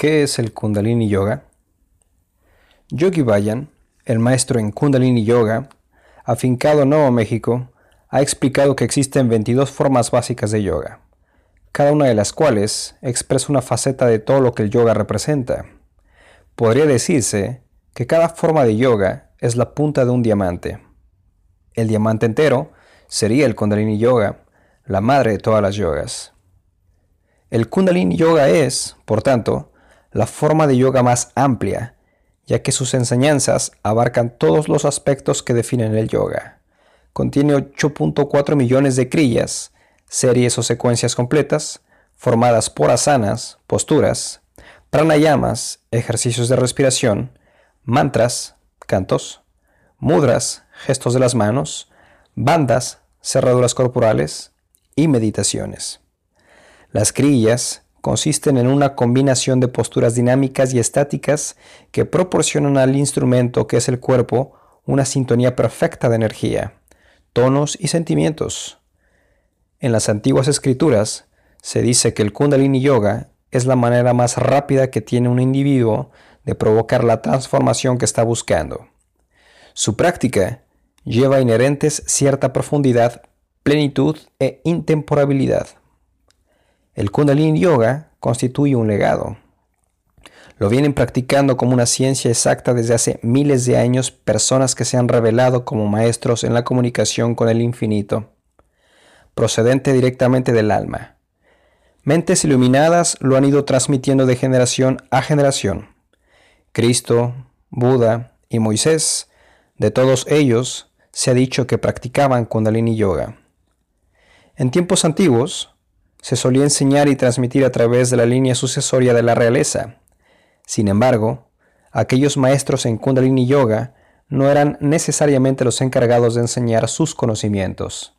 ¿Qué es el Kundalini Yoga? Yogi Bayan, el maestro en Kundalini Yoga, afincado en Nuevo México, ha explicado que existen 22 formas básicas de yoga, cada una de las cuales expresa una faceta de todo lo que el yoga representa. Podría decirse que cada forma de yoga es la punta de un diamante. El diamante entero sería el Kundalini Yoga, la madre de todas las yogas. El Kundalini Yoga es, por tanto, la forma de yoga más amplia, ya que sus enseñanzas abarcan todos los aspectos que definen el yoga. Contiene 8.4 millones de crillas, series o secuencias completas, formadas por asanas, posturas, pranayamas, ejercicios de respiración, mantras, cantos, mudras, gestos de las manos, bandas, cerraduras corporales y meditaciones. Las crillas consisten en una combinación de posturas dinámicas y estáticas que proporcionan al instrumento que es el cuerpo una sintonía perfecta de energía, tonos y sentimientos. En las antiguas escrituras se dice que el kundalini yoga es la manera más rápida que tiene un individuo de provocar la transformación que está buscando. Su práctica lleva inherentes cierta profundidad, plenitud e intemporabilidad. El Kundalini Yoga constituye un legado. Lo vienen practicando como una ciencia exacta desde hace miles de años personas que se han revelado como maestros en la comunicación con el infinito, procedente directamente del alma. Mentes iluminadas lo han ido transmitiendo de generación a generación. Cristo, Buda y Moisés, de todos ellos, se ha dicho que practicaban Kundalini Yoga. En tiempos antiguos, se solía enseñar y transmitir a través de la línea sucesoria de la realeza. Sin embargo, aquellos maestros en Kundalini Yoga no eran necesariamente los encargados de enseñar sus conocimientos.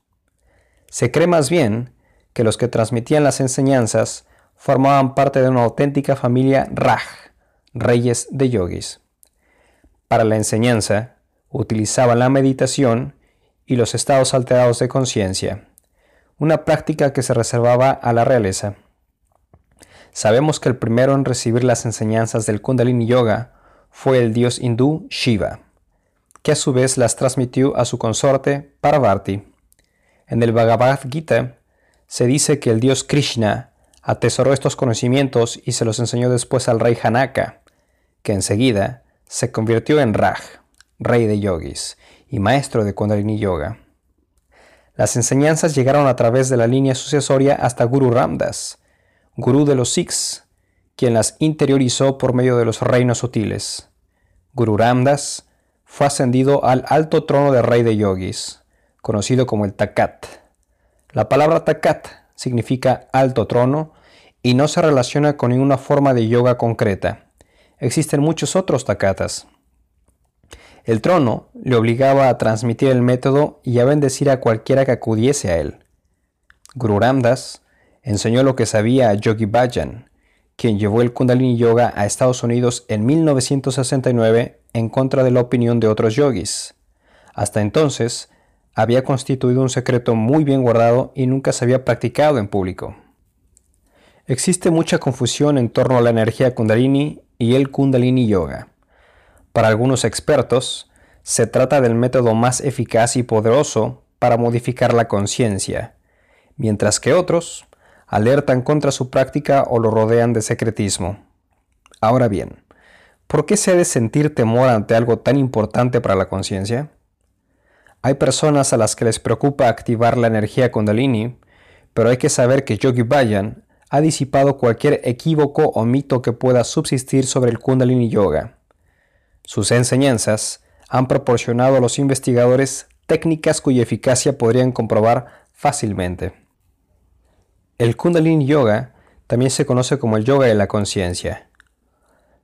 Se cree más bien que los que transmitían las enseñanzas formaban parte de una auténtica familia Raj, reyes de yogis. Para la enseñanza, utilizaban la meditación y los estados alterados de conciencia una práctica que se reservaba a la realeza. Sabemos que el primero en recibir las enseñanzas del Kundalini Yoga fue el dios hindú Shiva, que a su vez las transmitió a su consorte Parvati. En el Bhagavad Gita se dice que el dios Krishna atesoró estos conocimientos y se los enseñó después al rey Hanaka, que enseguida se convirtió en Raj, rey de yogis y maestro de Kundalini Yoga. Las enseñanzas llegaron a través de la línea sucesoria hasta Guru Ramdas, gurú de los Sikhs, quien las interiorizó por medio de los reinos sutiles. Guru Ramdas fue ascendido al alto trono de rey de yogis, conocido como el Takat. La palabra Takat significa alto trono y no se relaciona con ninguna forma de yoga concreta. Existen muchos otros Takatas. El trono le obligaba a transmitir el método y a bendecir a cualquiera que acudiese a él. Guru Ramdas enseñó lo que sabía a Yogi Bhajan, quien llevó el Kundalini Yoga a Estados Unidos en 1969 en contra de la opinión de otros yogis. Hasta entonces, había constituido un secreto muy bien guardado y nunca se había practicado en público. Existe mucha confusión en torno a la energía Kundalini y el Kundalini Yoga. Para algunos expertos, se trata del método más eficaz y poderoso para modificar la conciencia, mientras que otros alertan contra su práctica o lo rodean de secretismo. Ahora bien, ¿por qué se ha de sentir temor ante algo tan importante para la conciencia? Hay personas a las que les preocupa activar la energía kundalini, pero hay que saber que Yogi Bayan ha disipado cualquier equívoco o mito que pueda subsistir sobre el kundalini yoga. Sus enseñanzas han proporcionado a los investigadores técnicas cuya eficacia podrían comprobar fácilmente. El Kundalini Yoga también se conoce como el yoga de la conciencia.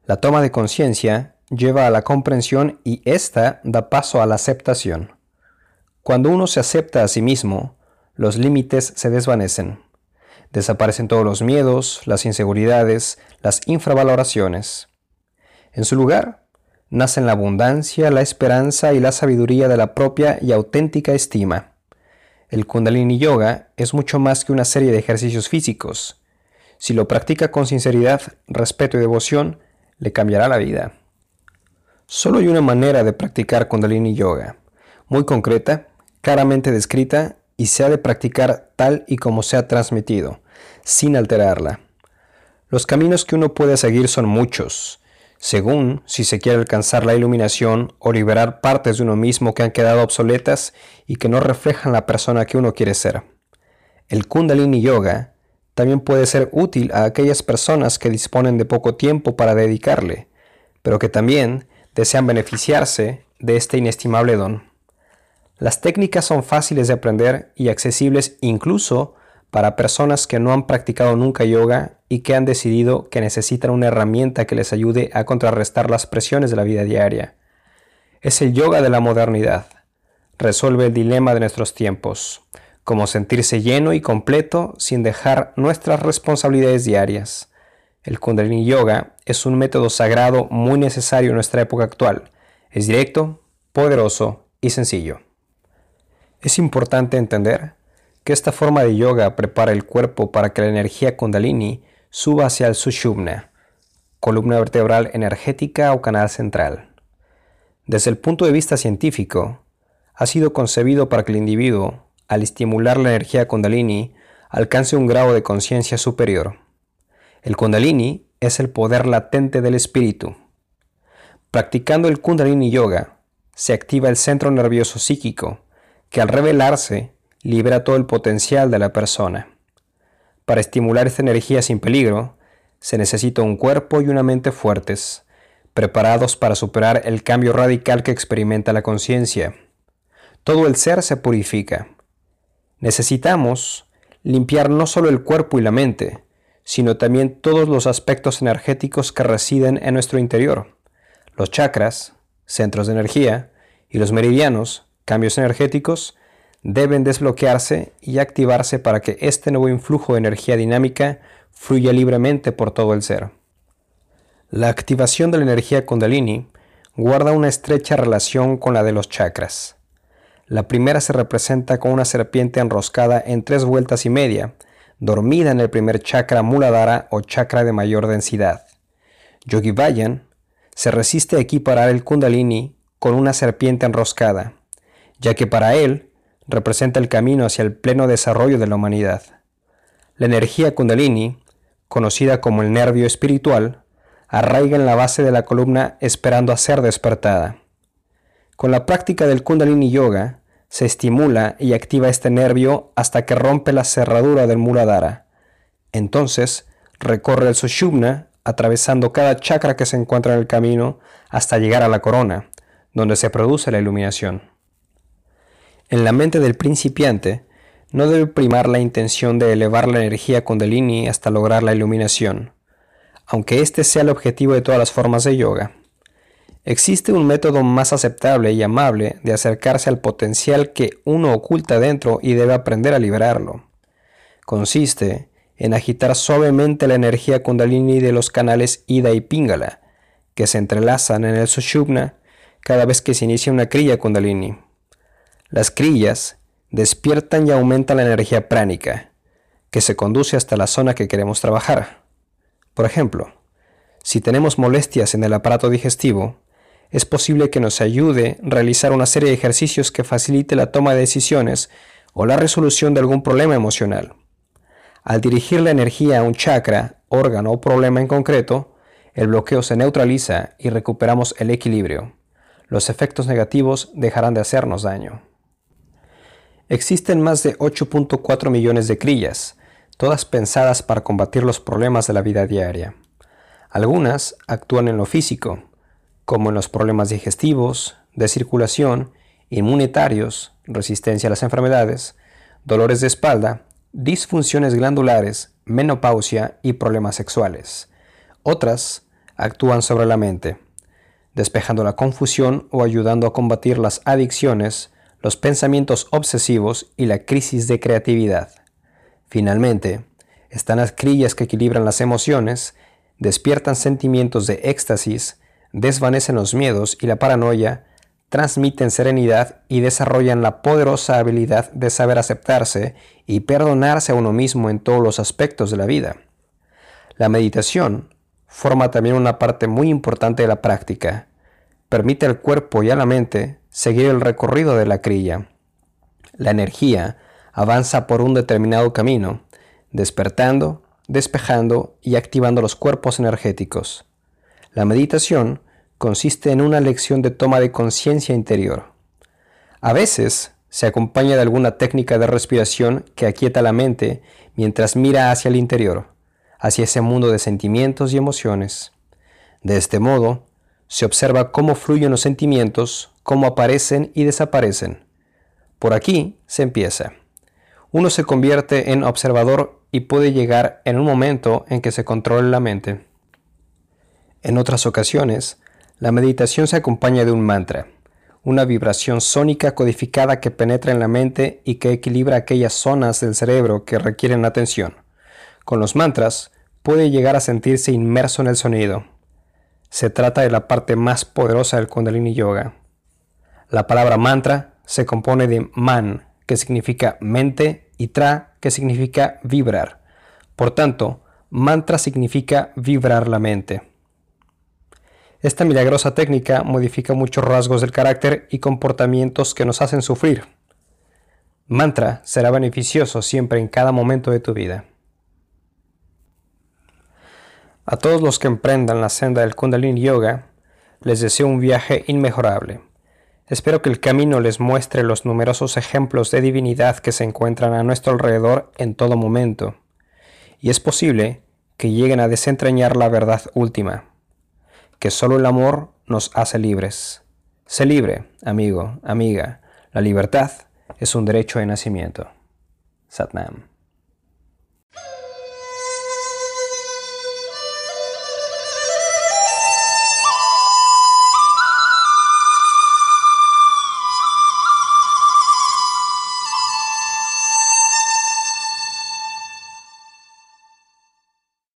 La toma de conciencia lleva a la comprensión y ésta da paso a la aceptación. Cuando uno se acepta a sí mismo, los límites se desvanecen. Desaparecen todos los miedos, las inseguridades, las infravaloraciones. En su lugar, nacen la abundancia, la esperanza y la sabiduría de la propia y auténtica estima. El Kundalini Yoga es mucho más que una serie de ejercicios físicos. Si lo practica con sinceridad, respeto y devoción, le cambiará la vida. Solo hay una manera de practicar Kundalini Yoga, muy concreta, claramente descrita y se ha de practicar tal y como se ha transmitido, sin alterarla. Los caminos que uno puede seguir son muchos, según si se quiere alcanzar la iluminación o liberar partes de uno mismo que han quedado obsoletas y que no reflejan la persona que uno quiere ser. El Kundalini Yoga también puede ser útil a aquellas personas que disponen de poco tiempo para dedicarle, pero que también desean beneficiarse de este inestimable don. Las técnicas son fáciles de aprender y accesibles incluso para personas que no han practicado nunca yoga y que han decidido que necesitan una herramienta que les ayude a contrarrestar las presiones de la vida diaria. Es el yoga de la modernidad. Resuelve el dilema de nuestros tiempos, como sentirse lleno y completo sin dejar nuestras responsabilidades diarias. El Kundalini Yoga es un método sagrado muy necesario en nuestra época actual. Es directo, poderoso y sencillo. Es importante entender que esta forma de yoga prepara el cuerpo para que la energía kundalini suba hacia el sushumna, columna vertebral energética o canal central. Desde el punto de vista científico, ha sido concebido para que el individuo, al estimular la energía kundalini, alcance un grado de conciencia superior. El kundalini es el poder latente del espíritu. Practicando el kundalini yoga, se activa el centro nervioso psíquico, que al revelarse libera todo el potencial de la persona. Para estimular esta energía sin peligro, se necesita un cuerpo y una mente fuertes, preparados para superar el cambio radical que experimenta la conciencia. Todo el ser se purifica. Necesitamos limpiar no solo el cuerpo y la mente, sino también todos los aspectos energéticos que residen en nuestro interior. Los chakras, centros de energía, y los meridianos, cambios energéticos, deben desbloquearse y activarse para que este nuevo influjo de energía dinámica fluya libremente por todo el ser. La activación de la energía kundalini guarda una estrecha relación con la de los chakras. La primera se representa con una serpiente enroscada en tres vueltas y media, dormida en el primer chakra muladhara o chakra de mayor densidad. Yogi Bayan se resiste a equiparar el kundalini con una serpiente enroscada, ya que para él representa el camino hacia el pleno desarrollo de la humanidad. La energía kundalini, conocida como el nervio espiritual, arraiga en la base de la columna esperando a ser despertada. Con la práctica del kundalini yoga, se estimula y activa este nervio hasta que rompe la cerradura del muladhara. Entonces, recorre el sushumna, atravesando cada chakra que se encuentra en el camino hasta llegar a la corona, donde se produce la iluminación. En la mente del principiante, no debe primar la intención de elevar la energía kundalini hasta lograr la iluminación, aunque este sea el objetivo de todas las formas de yoga. Existe un método más aceptable y amable de acercarse al potencial que uno oculta dentro y debe aprender a liberarlo. Consiste en agitar suavemente la energía kundalini de los canales Ida y Pingala, que se entrelazan en el Sushumna cada vez que se inicia una kriya kundalini. Las crillas despiertan y aumentan la energía pránica, que se conduce hasta la zona que queremos trabajar. Por ejemplo, si tenemos molestias en el aparato digestivo, es posible que nos ayude realizar una serie de ejercicios que facilite la toma de decisiones o la resolución de algún problema emocional. Al dirigir la energía a un chakra, órgano o problema en concreto, el bloqueo se neutraliza y recuperamos el equilibrio. Los efectos negativos dejarán de hacernos daño. Existen más de 8.4 millones de crillas, todas pensadas para combatir los problemas de la vida diaria. Algunas actúan en lo físico, como en los problemas digestivos, de circulación, inmunitarios, resistencia a las enfermedades, dolores de espalda, disfunciones glandulares, menopausia y problemas sexuales. Otras actúan sobre la mente, despejando la confusión o ayudando a combatir las adicciones, los pensamientos obsesivos y la crisis de creatividad. Finalmente, están las crillas que equilibran las emociones, despiertan sentimientos de éxtasis, desvanecen los miedos y la paranoia, transmiten serenidad y desarrollan la poderosa habilidad de saber aceptarse y perdonarse a uno mismo en todos los aspectos de la vida. La meditación forma también una parte muy importante de la práctica. Permite al cuerpo y a la mente seguir el recorrido de la crilla. La energía avanza por un determinado camino, despertando, despejando y activando los cuerpos energéticos. La meditación consiste en una lección de toma de conciencia interior. A veces se acompaña de alguna técnica de respiración que aquieta la mente mientras mira hacia el interior, hacia ese mundo de sentimientos y emociones. De este modo, se observa cómo fluyen los sentimientos, cómo aparecen y desaparecen. Por aquí se empieza. Uno se convierte en observador y puede llegar en un momento en que se controle la mente. En otras ocasiones, la meditación se acompaña de un mantra, una vibración sónica codificada que penetra en la mente y que equilibra aquellas zonas del cerebro que requieren atención. Con los mantras puede llegar a sentirse inmerso en el sonido. Se trata de la parte más poderosa del Kundalini Yoga. La palabra mantra se compone de man, que significa mente, y tra, que significa vibrar. Por tanto, mantra significa vibrar la mente. Esta milagrosa técnica modifica muchos rasgos del carácter y comportamientos que nos hacen sufrir. Mantra será beneficioso siempre en cada momento de tu vida. A todos los que emprendan la senda del Kundalini Yoga, les deseo un viaje inmejorable. Espero que el camino les muestre los numerosos ejemplos de divinidad que se encuentran a nuestro alrededor en todo momento, y es posible que lleguen a desentrañar la verdad última que solo el amor nos hace libres. Sé libre, amigo, amiga. La libertad es un derecho de nacimiento. Satnam.